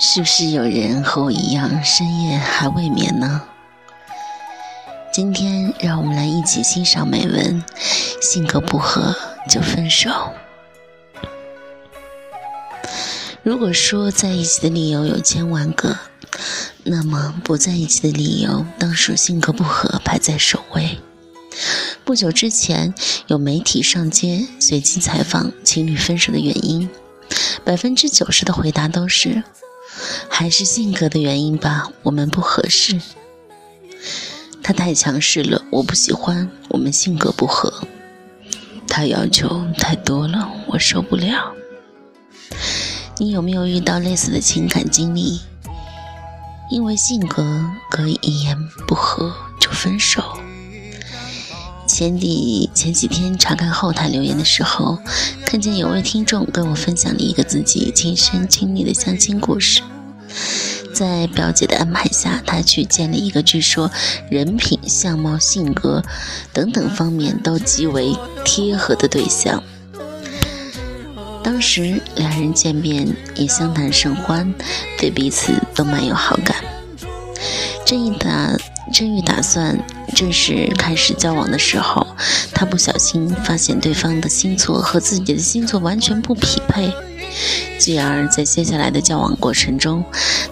是不是有人和我一样深夜还未眠呢？今天让我们来一起欣赏美文：性格不合就分手。如果说在一起的理由有千万个，那么不在一起的理由当属性格不合排在首位。不久之前，有媒体上街随机采访情侣分手的原因，百分之九十的回答都是。还是性格的原因吧，我们不合适。他太强势了，我不喜欢。我们性格不合，他要求太多了，我受不了。你有没有遇到类似的情感经历？因为性格可以一言不合就分手。前几前几天查看后台留言的时候，看见有位听众跟我分享了一个自己亲身经历的相亲故事。在表姐的安排下，他去见了一个据说人品、相貌、性格等等方面都极为贴合的对象。当时两人见面也相谈甚欢，对彼此都蛮有好感。这一打正欲打算正式开始交往的时候，他不小心发现对方的星座和自己的星座完全不匹配。继而，在接下来的交往过程中，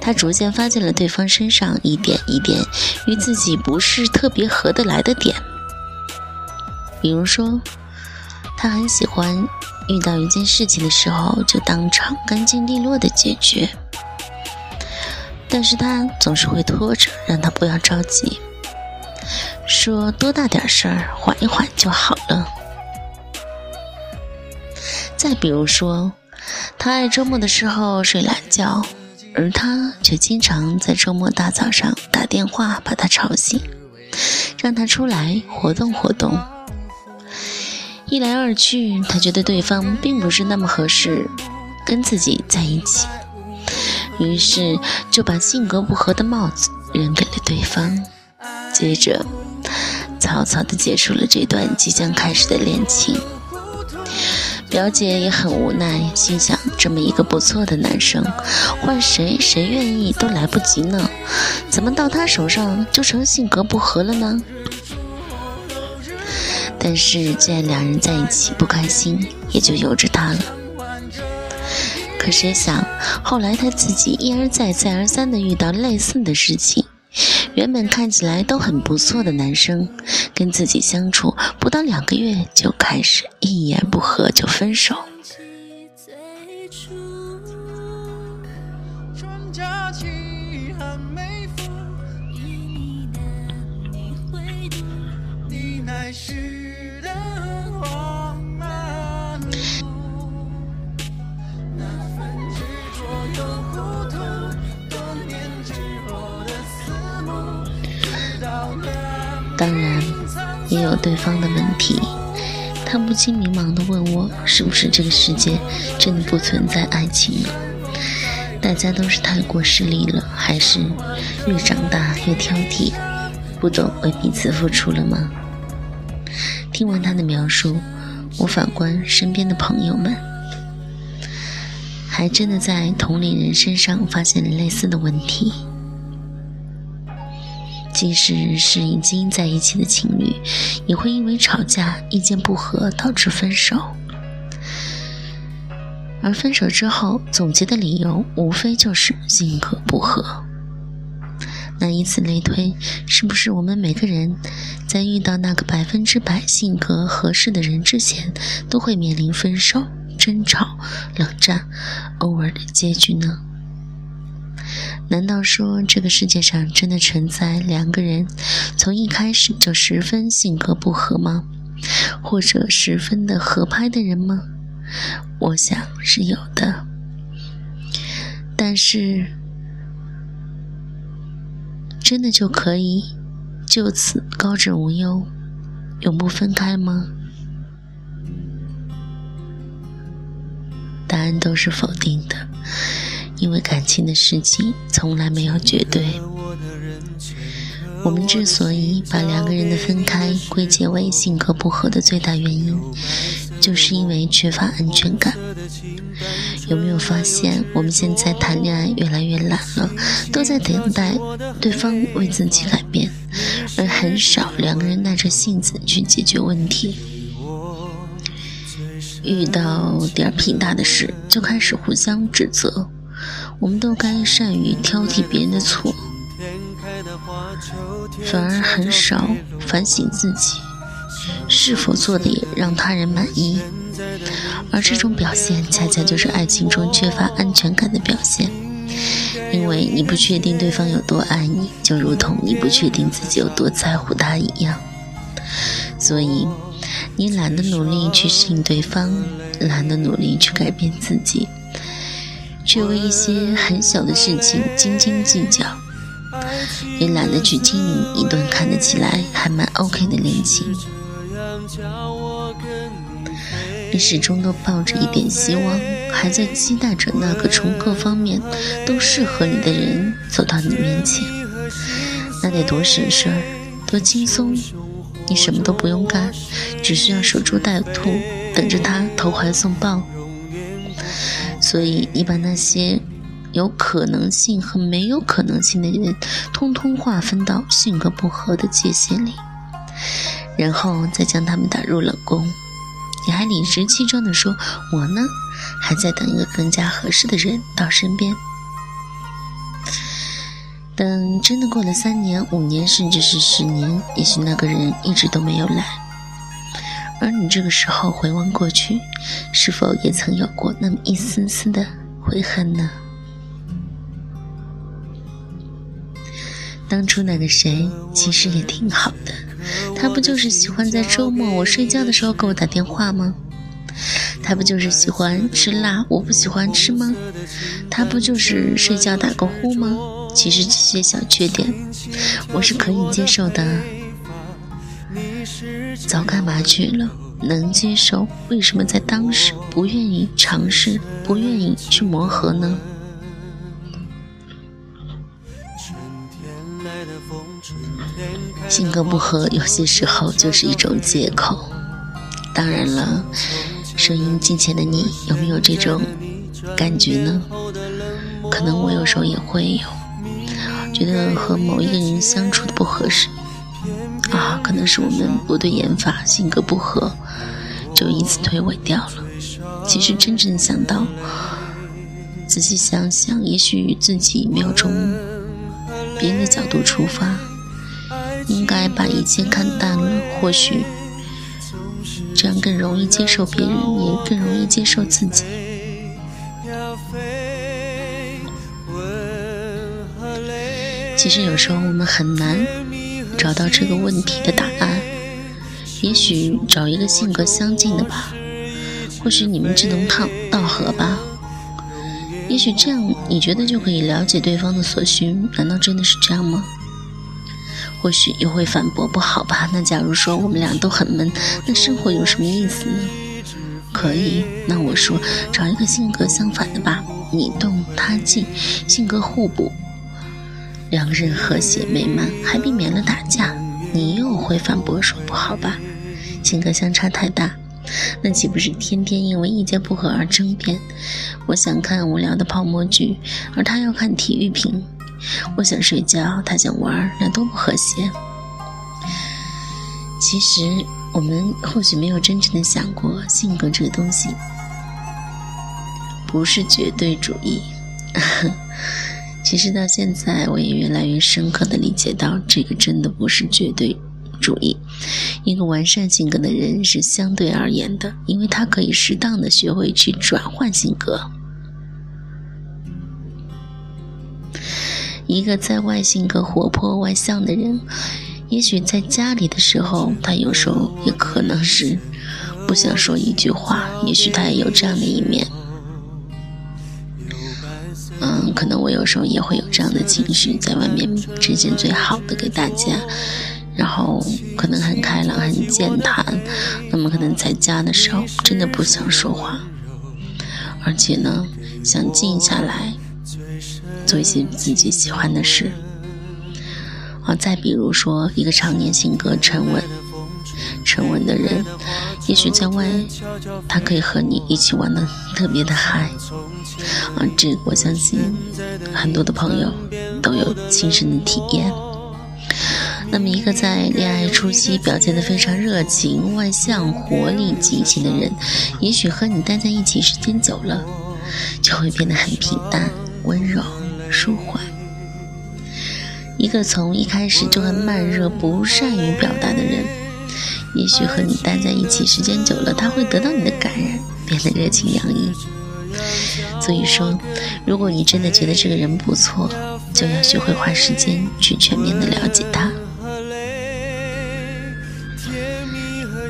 他逐渐发现了对方身上一点一点与自己不是特别合得来的点。比如说，他很喜欢遇到一件事情的时候就当场干净利落的解决，但是他总是会拖着，让他不要着急，说多大点事儿，缓一缓就好了。再比如说。他爱周末的时候睡懒觉，而他却经常在周末大早上打电话把他吵醒，让他出来活动活动。一来二去，他觉得对方并不是那么合适跟自己在一起，于是就把性格不合的帽子扔给了对方，接着草草的结束了这段即将开始的恋情。表姐也很无奈，心想：这么一个不错的男生，换谁谁愿意都来不及呢，怎么到他手上就成性格不合了呢？但是既然两人在一起不开心，也就由着他了。可谁想，后来他自己一而再、再而三地遇到类似的事情。原本看起来都很不错的男生，跟自己相处不到两个月就开始一言不合就分手。对方的问题。他不禁迷茫地问我：“是不是这个世界真的不存在爱情了？大家都是太过势利了，还是越长大越挑剔，不懂为彼此付出了吗？”听完他的描述，我反观身边的朋友们，还真的在同龄人身上发现了类似的问题。即使是已经在一起的情侣，也会因为吵架、意见不合导致分手。而分手之后，总结的理由无非就是性格不合。那以此类推，是不是我们每个人在遇到那个百分之百性格合适的人之前，都会面临分手、争吵、冷战、偶尔的结局呢？难道说这个世界上真的存在两个人从一开始就十分性格不合吗？或者十分的合拍的人吗？我想是有的。但是，真的就可以就此高枕无忧，永不分开吗？答案都是否定的。因为感情的事情从来没有绝对。我们之所以把两个人的分开归结为性格不合的最大原因，就是因为缺乏安全感。有没有发现，我们现在谈恋爱越来越懒了，都在等待对方为自己改变，而很少两个人耐着性子去解决问题。遇到点儿屁大的事，就开始互相指责。我们都该善于挑剔别人的错，反而很少反省自己是否做的也让他人满意。而这种表现，恰恰就是爱情中缺乏安全感的表现。因为你不确定对方有多爱你，就如同你不确定自己有多在乎他一样。所以，你懒得努力去适应对方，懒得努力去改变自己。却为一些很小的事情斤斤计较，也懒得去经营一段看得起来还蛮 OK 的恋情。你始终都抱着一点希望，还在期待着那个从各方面都适合你的人走到你面前。那得多省事儿，多轻松！你什么都不用干，只需要守株待兔，等着他投怀送抱。所以，你把那些有可能性和没有可能性的人，通通划分到性格不合的界限里，然后再将他们打入冷宫。你还理直气壮地说：“我呢，还在等一个更加合适的人到身边。”等真的过了三年、五年，甚至是十年，也许那个人一直都没有来。而你这个时候回望过去，是否也曾有过那么一丝丝的悔恨呢？当初那个谁其实也挺好的，他不就是喜欢在周末我睡觉的时候给我打电话吗？他不就是喜欢吃辣，我不喜欢吃吗？他不就是睡觉打个呼吗？其实这些小缺点，我是可以接受的。早干嘛去了？能接受，为什么在当时不愿意尝试，不愿意去磨合呢？性格不合，有些时候就是一种借口。当然了，声音近前的你有没有这种感觉呢？可能我有时候也会有，觉得和某一个人相处的不合适。啊，可能是我们不对眼法，性格不合，就因此推诿掉了。其实真正想到，仔细想想，也许自己没有从别人的角度出发，应该把一切看淡了。或许这样更容易接受别人，也更容易接受自己。其实有时候我们很难。找到这个问题的答案，也许找一个性格相近的吧，或许你们志同道合吧，也许这样你觉得就可以了解对方的所需，难道真的是这样吗？或许又会反驳不好吧？那假如说我们俩都很闷，那生活有什么意思呢？可以，那我说找一个性格相反的吧，你动他静，性格互补。两人和谐美满，还避免了打架。你又会反驳说不好吧？性格相差太大，那岂不是天天因为意见不合而争辩？我想看无聊的泡沫剧，而他要看体育频。我想睡觉，他想玩，那多不和谐。其实我们或许没有真正的想过，性格这个东西不是绝对主义。其实到现在，我也越来越深刻的理解到，这个真的不是绝对主义。一个完善性格的人是相对而言的，因为他可以适当的学会去转换性格。一个在外性格活泼外向的人，也许在家里的时候，他有时候也可能是不想说一句话，也许他也有这样的一面。嗯，可能我有时候也会有这样的情绪，在外面呈现最好的给大家，然后可能很开朗、很健谈，那么可能在家的时候真的不想说话，而且呢，想静下来做一些自己喜欢的事。啊，再比如说一个常年性格沉稳、沉稳的人，也许在外，他可以和你一起玩的特别的嗨，啊，这我相信很多的朋友都有亲身的体验。那么，一个在恋爱初期表现的非常热情、外向、活力、激情的人，也许和你待在一起时间久了，就会变得很平淡、温柔、舒缓。一个从一开始就很慢热、不善于表达的人，也许和你待在一起时间久了，他会得到你的感染，变得热情洋溢。所以说，如果你真的觉得这个人不错，就要学会花时间去全面的了解他。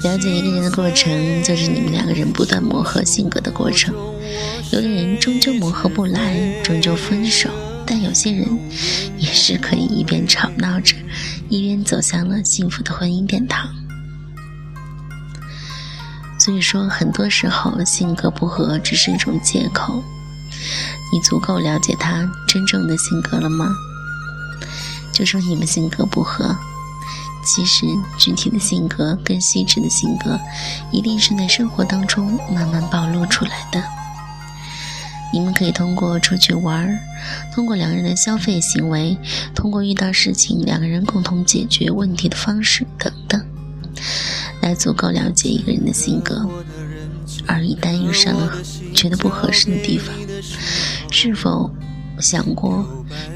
了解一个人的过程，就是你们两个人不断磨合性格的过程。有的人终究磨合不来，终究分手；但有些人也是可以一边吵闹着，一边走向了幸福的婚姻殿堂。所以说，很多时候性格不合只是一种借口。你足够了解他真正的性格了吗？就说你们性格不合。其实，具体的性格跟细致的性格，一定是在生活当中慢慢暴露出来的。你们可以通过出去玩儿，通过两个人的消费行为，通过遇到事情两个人共同解决问题的方式等等，来足够了解一个人的性格。而一旦遇上了觉得不合适的地方，是否？想过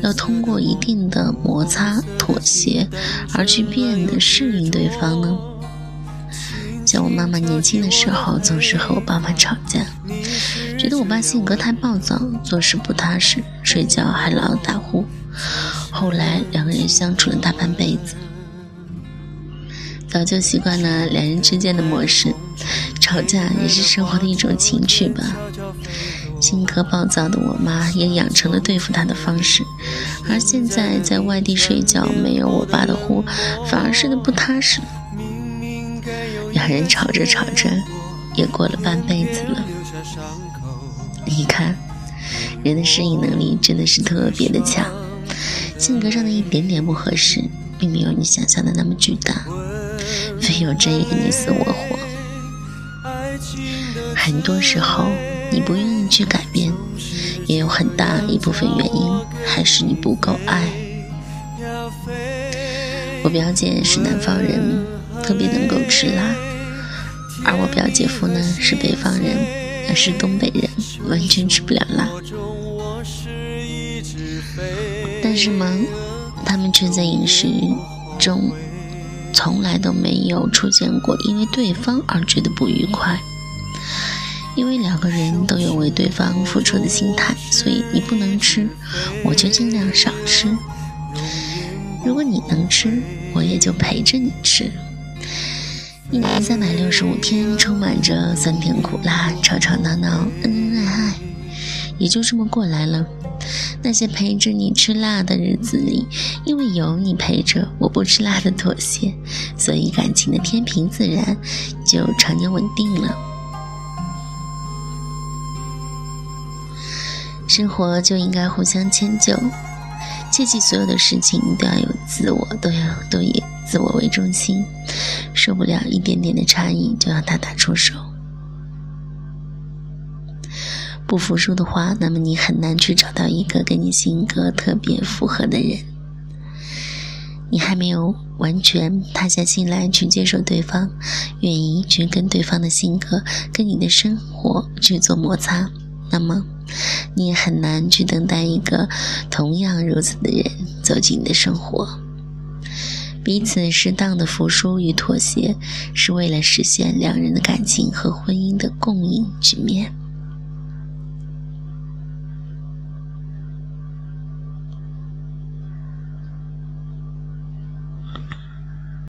要通过一定的摩擦、妥协而去变得适应对方呢？像我妈妈年轻的时候，总是和我爸爸吵架，觉得我爸性格太暴躁，做事不踏实，睡觉还老打呼。后来两个人相处了大半辈子，早就习惯了两人之间的模式，吵架也是生活的一种情趣吧。性格暴躁的我妈也养成了对付他的方式，而现在在外地睡觉，没有我爸的呼，反而睡得不踏实。两人吵着吵着，也过了半辈子了。你看，人的适应能力真的是特别的强，性格上的一点点不合适，并没有你想象的那么巨大，非有这一个你死我活。很多时候。你不愿意去改变，也有很大一部分原因还是你不够爱。我表姐是南方人，特别能够吃辣，而我表姐夫呢是北方人，也是东北人，完全吃不了辣。但是嘛，他们却在饮食中从来都没有出现过因为对方而觉得不愉快。因为两个人都有为对方付出的心态，所以你不能吃，我就尽量少吃。如果你能吃，我也就陪着你吃。一年三百六十五天，充满着酸甜苦辣、吵吵闹闹、恩，也就这么过来了。那些陪着你吃辣的日子里，因为有你陪着，我不吃辣的妥协，所以感情的天平自然就常年稳定了。生活就应该互相迁就，切记所有的事情都要有自我，都要都以自我为中心，受不了一点点的差异就要大打出手。不服输的话，那么你很难去找到一个跟你性格特别符合的人。你还没有完全塌下心来去接受对方，愿意去跟对方的性格、跟你的生活去做摩擦，那么。你也很难去等待一个同样如此的人走进你的生活。彼此适当的服输与妥协，是为了实现两人的感情和婚姻的共赢局面。